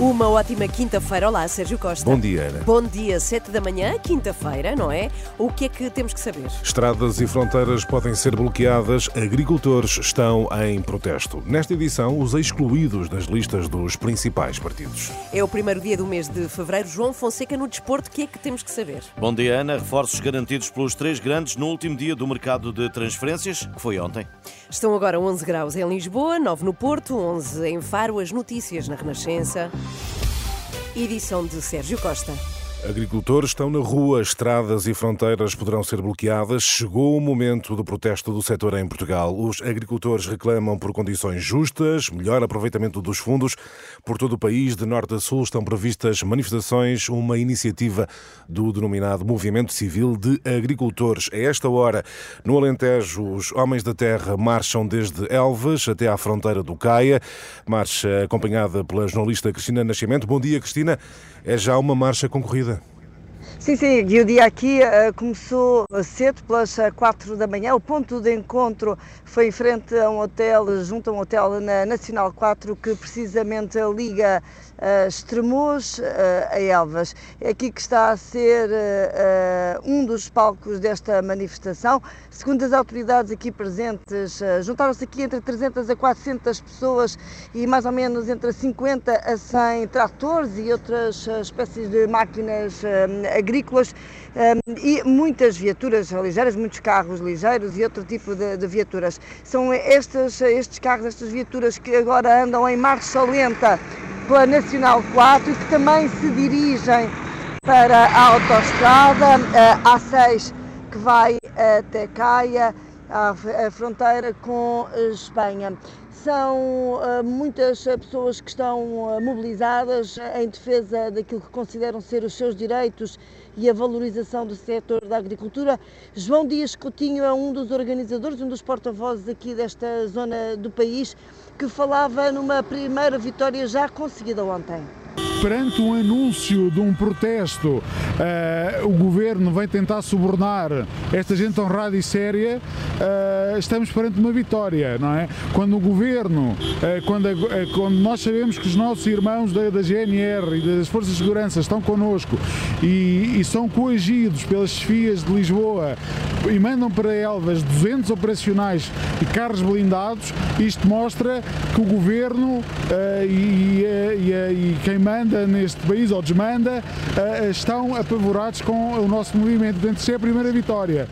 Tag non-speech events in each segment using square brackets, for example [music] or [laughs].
Uma ótima quinta-feira. Olá, Sérgio Costa. Bom dia, Ana. Bom dia, 7 da manhã, quinta-feira, não é? O que é que temos que saber? Estradas e fronteiras podem ser bloqueadas, agricultores estão em protesto. Nesta edição, os excluídos das listas dos principais partidos. É o primeiro dia do mês de fevereiro. João Fonseca, no desporto, o que é que temos que saber? Bom dia, Ana. Reforços garantidos pelos três grandes no último dia do mercado de transferências, que foi ontem. Estão agora 11 graus em Lisboa, 9 no Porto, 11 em Faro. As notícias na Renascença. Edição de Sérgio Costa. Agricultores estão na rua, estradas e fronteiras poderão ser bloqueadas. Chegou o momento do protesto do setor em Portugal. Os agricultores reclamam por condições justas, melhor aproveitamento dos fundos. Por todo o país, de norte a sul, estão previstas manifestações, uma iniciativa do denominado Movimento Civil de Agricultores. A esta hora, no Alentejo, os homens da terra marcham desde Elvas até à fronteira do Caia. Marcha acompanhada pela jornalista Cristina Nascimento. Bom dia, Cristina. É já uma marcha concorrida. Sim, sim, e o dia aqui uh, começou cedo, pelas 4 da manhã. O ponto de encontro foi em frente a um hotel, junto a um hotel na Nacional 4, que precisamente liga uh, Estremoz uh, a Elvas. É aqui que está a ser um dos palcos desta manifestação. Segundo as autoridades aqui presentes, juntaram-se aqui entre 300 a 400 pessoas e mais ou menos entre 50 a 100 tratores e outras espécies de máquinas agrícolas e muitas viaturas ligeiras, muitos carros ligeiros e outro tipo de, de viaturas. São estes, estes carros, estas viaturas que agora andam em marcha lenta pela Nacional 4 e que também se dirigem para a autoestrada a A6 que vai até Caia, à fronteira com Espanha. São uh, muitas pessoas que estão uh, mobilizadas em defesa daquilo que consideram ser os seus direitos e a valorização do setor da agricultura. João Dias Coutinho é um dos organizadores, um dos porta-vozes aqui desta zona do país, que falava numa primeira vitória já conseguida ontem perante um anúncio de um protesto, uh, o governo vem tentar subornar esta gente honrada e séria, uh, estamos perante uma vitória, não é? Quando o governo, uh, quando, a, quando nós sabemos que os nossos irmãos da, da GNR e das Forças de Segurança estão connosco e, e são coagidos pelas chefias de Lisboa e mandam para Elvas 200 operacionais e carros blindados, isto mostra que o governo e, e, e quem manda neste país, ou desmanda, eh, estão apavorados com o nosso movimento. Portanto, isso é a primeira vitória.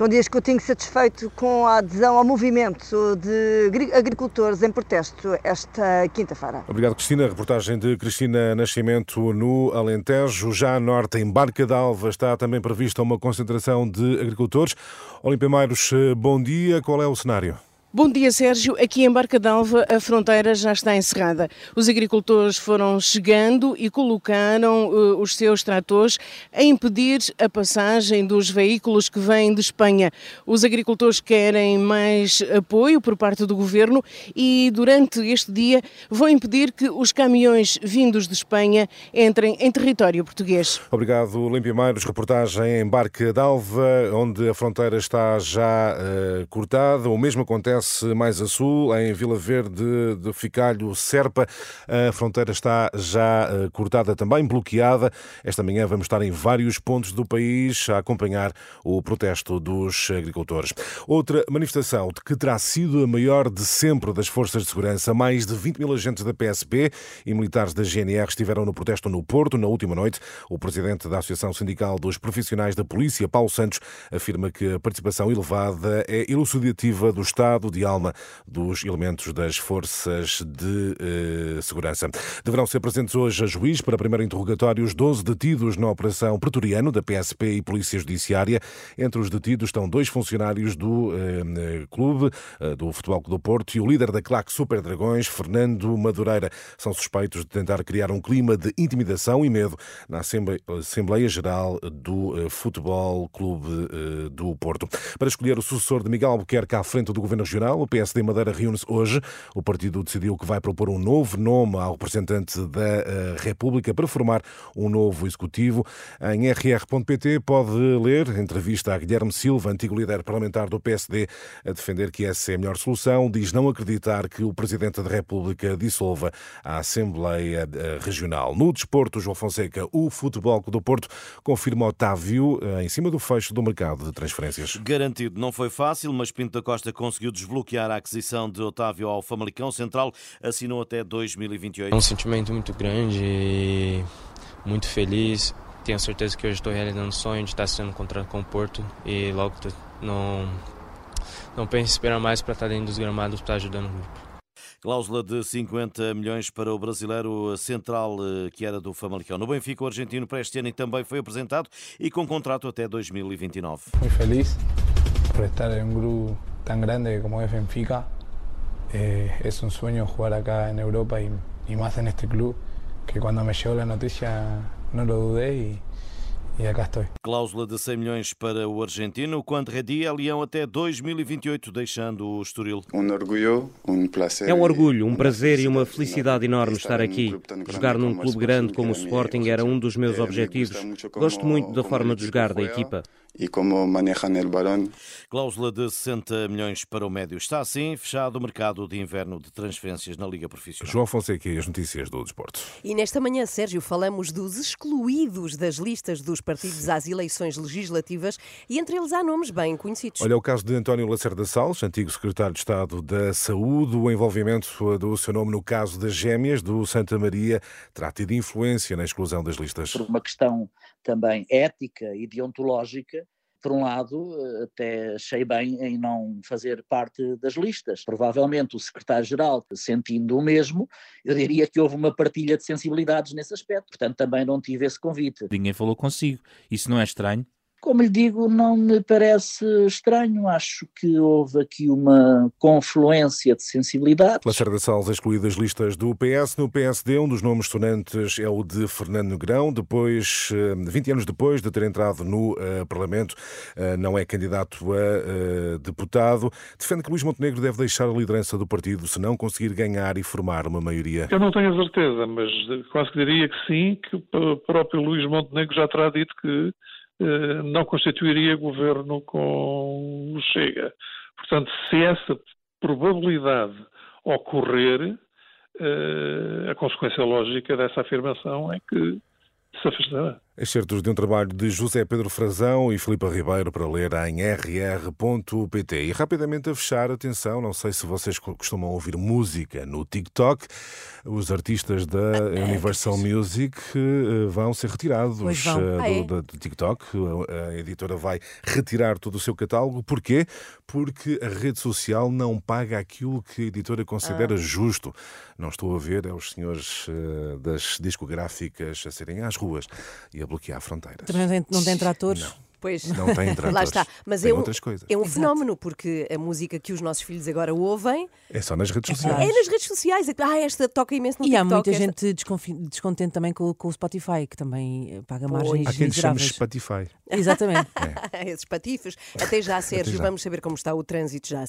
João Dias Coutinho satisfeito com a adesão ao movimento de agricultores em protesto esta quinta-feira. Obrigado, Cristina. reportagem de Cristina Nascimento no Alentejo. Já a norte, em Barca d'Alva, está também prevista uma concentração de agricultores. Olimpia Mairos, eh, bom dia. Qual é o cenário? Bom dia, Sérgio. Aqui em Barca d'Alva a fronteira já está encerrada. Os agricultores foram chegando e colocaram uh, os seus tratores a impedir a passagem dos veículos que vêm de Espanha. Os agricultores querem mais apoio por parte do governo e durante este dia vão impedir que os caminhões vindos de Espanha entrem em território português. Obrigado, Olímpia Mairos. Reportagem em Barca d'Alva, onde a fronteira está já uh, cortada. O mesmo acontece mais a sul, em Vila Verde de Ficalho, Serpa. A fronteira está já eh, cortada também, bloqueada. Esta manhã vamos estar em vários pontos do país a acompanhar o protesto dos agricultores. Outra manifestação de que terá sido a maior de sempre das forças de segurança. Mais de 20 mil agentes da PSP e militares da GNR estiveram no protesto no Porto na última noite. O presidente da Associação Sindical dos Profissionais da Polícia, Paulo Santos, afirma que a participação elevada é elucidativa do Estado de alma dos elementos das forças de eh, segurança. Deverão ser presentes hoje a juiz para primeiro interrogatório os 12 detidos na Operação Pretoriano da PSP e Polícia Judiciária. Entre os detidos estão dois funcionários do eh, clube, eh, do Futebol Clube do Porto, e o líder da claque Super Dragões, Fernando Madureira. São suspeitos de tentar criar um clima de intimidação e medo na Assembleia Geral do eh, Futebol Clube eh, do Porto. Para escolher o sucessor de Miguel Albuquerque à frente do Governo Regional, O PSD Madeira reúne-se hoje. O partido decidiu que vai propor um novo nome ao representante da eh, República para formar um novo executivo. Em rr.pt pode ler entrevista a Guilherme Silva, antigo líder parlamentar do PSD, a defender que essa é a melhor solução. Diz não acreditar que o Presidente da República dissolva a Assembleia eh, Regional. No desporto, João Fonseca, o Futebol do Porto confirma Otávio eh, em cima do fecho do mercado de transferências. Garantido, não foi fácil, mas Pinto da Costa conseguiu desbloquear a aquisição de Otávio ao Famalicão Central, assinou até 2028. É um sentimento muito grande e muito feliz. Tenho certeza que hoje estou realizando o sonho de estar sendo contratado com o Porto e logo não, não penso em esperar mais para estar dentro dos gramados para estar ajudando o grupo. Cláusula de 50 milhões para o brasileiro central eh, que era do Famalicão. No Benfica, o argentino para este ano também foi apresentado e com contrato até 2029. Muito feliz por estar em um grupo tão grande como é Benfica. É, é um sonho jogar acá na Europa e, e mais neste clube que quando me chegou a notícia não lo dudei e e cá estou. Cláusula de 100 milhões para o argentino, quando redia Leão até 2028, deixando o Estoril. Um orgulho, um prazer. É um orgulho, um prazer e uma felicidade enorme estar aqui. Jogar num clube grande como o Sporting era um dos meus objetivos. Gosto muito da forma de jogar da equipa e como manejam o balão. Cláusula de 60 milhões para o médio. Está assim fechado o mercado de inverno de transferências na Liga Profissional. João Fonseca e as notícias do desporto. E nesta manhã, Sérgio, falamos dos excluídos das listas dos partidos às eleições legislativas e entre eles há nomes bem conhecidos. Olha o caso de António Lacerda Salles, antigo secretário de Estado da Saúde, o envolvimento do seu nome no caso das gêmeas do Santa Maria terá tido influência na exclusão das listas. Por uma questão também ética e deontológica, por um lado, eh, até achei bem em não fazer parte das listas. Provavelmente o secretário-geral, sentindo o mesmo, eu diria que houve uma partilha de sensibilidades nesse aspecto, portanto também não tive esse convite. Ninguém falou consigo. Isso não é estranho? Como lhe digo, não me parece estranho. Acho que houve aqui uma confluência de sensibilidades. Lacerda Salles excluído das listas do PS. No PSD, um dos nomes sonantes é o de Fernando Negrão. Depois, 20 eh, anos depois de ter entrado no uh, Parlamento, uh, não é candidato a uh, deputado. Defende que Luís Montenegro deve deixar a liderança do partido se não conseguir ganhar e formar uma maioria. Eu não tenho a certeza, mas quase que diria que sim, que o próprio Luís Montenegro já terá dito que não constituiria governo com o Chega. Portanto, se essa probabilidade ocorrer, eh, a consequência lógica dessa afirmação é que se afastará. Excertos de um trabalho de José Pedro Frazão e Filipe Ribeiro para ler em rr.pt. E rapidamente a fechar, atenção, não sei se vocês costumam ouvir música no TikTok. Os artistas da Universal Music eh, vão ser retirados vão. Eh, ah, é? do, do, TikTok. A editora vai retirar todo o seu catálogo. Porquê? Porque a rede social não paga aquilo que a editora considera ah. justo. Não estou a ver é os senhores eh, das discográficas a serem às ruas e a bloquear fronteiras. Também não tem, não tem tratores? Não. Pois. Não tem [laughs] tratores. Lá está. Mas tem é um, outras coisas. É um Exato. fenómeno, porque a música que os nossos filhos agora ouvem. É só nas redes sociais. É nas redes sociais. Ah, esta toca imenso no e TikTok. E há muita esta... gente descontente também com, com, o Spotify, que também eh, paga margens Há quem chama Spotify. Exatamente. [laughs] É. [laughs] Esses patifes. Até já, Sérgio. Até já. Vamos saber como está o trânsito já.